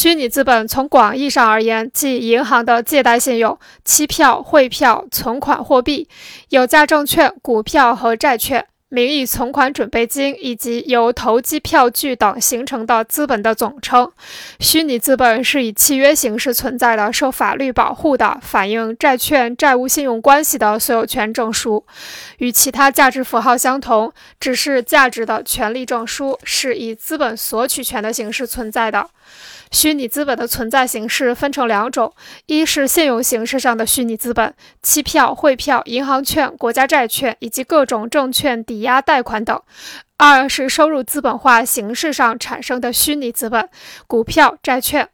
虚拟资本从广义上而言，即银行的借贷信用、期票、汇票、存款货币、有价证券、股票和债券。名义存款准备金以及由投机票据等形成的资本的总称。虚拟资本是以契约形式存在的、受法律保护的、反映债券债务信用关系的所有权证书。与其他价值符号相同，只是价值的权利证书是以资本索取权的形式存在的。虚拟资本的存在形式分成两种：一是现有形式上的虚拟资本，期票、汇票、银行券、国家债券以及各种证券抵抵押贷款等；二是收入资本化形式上产生的虚拟资本，股票、债券、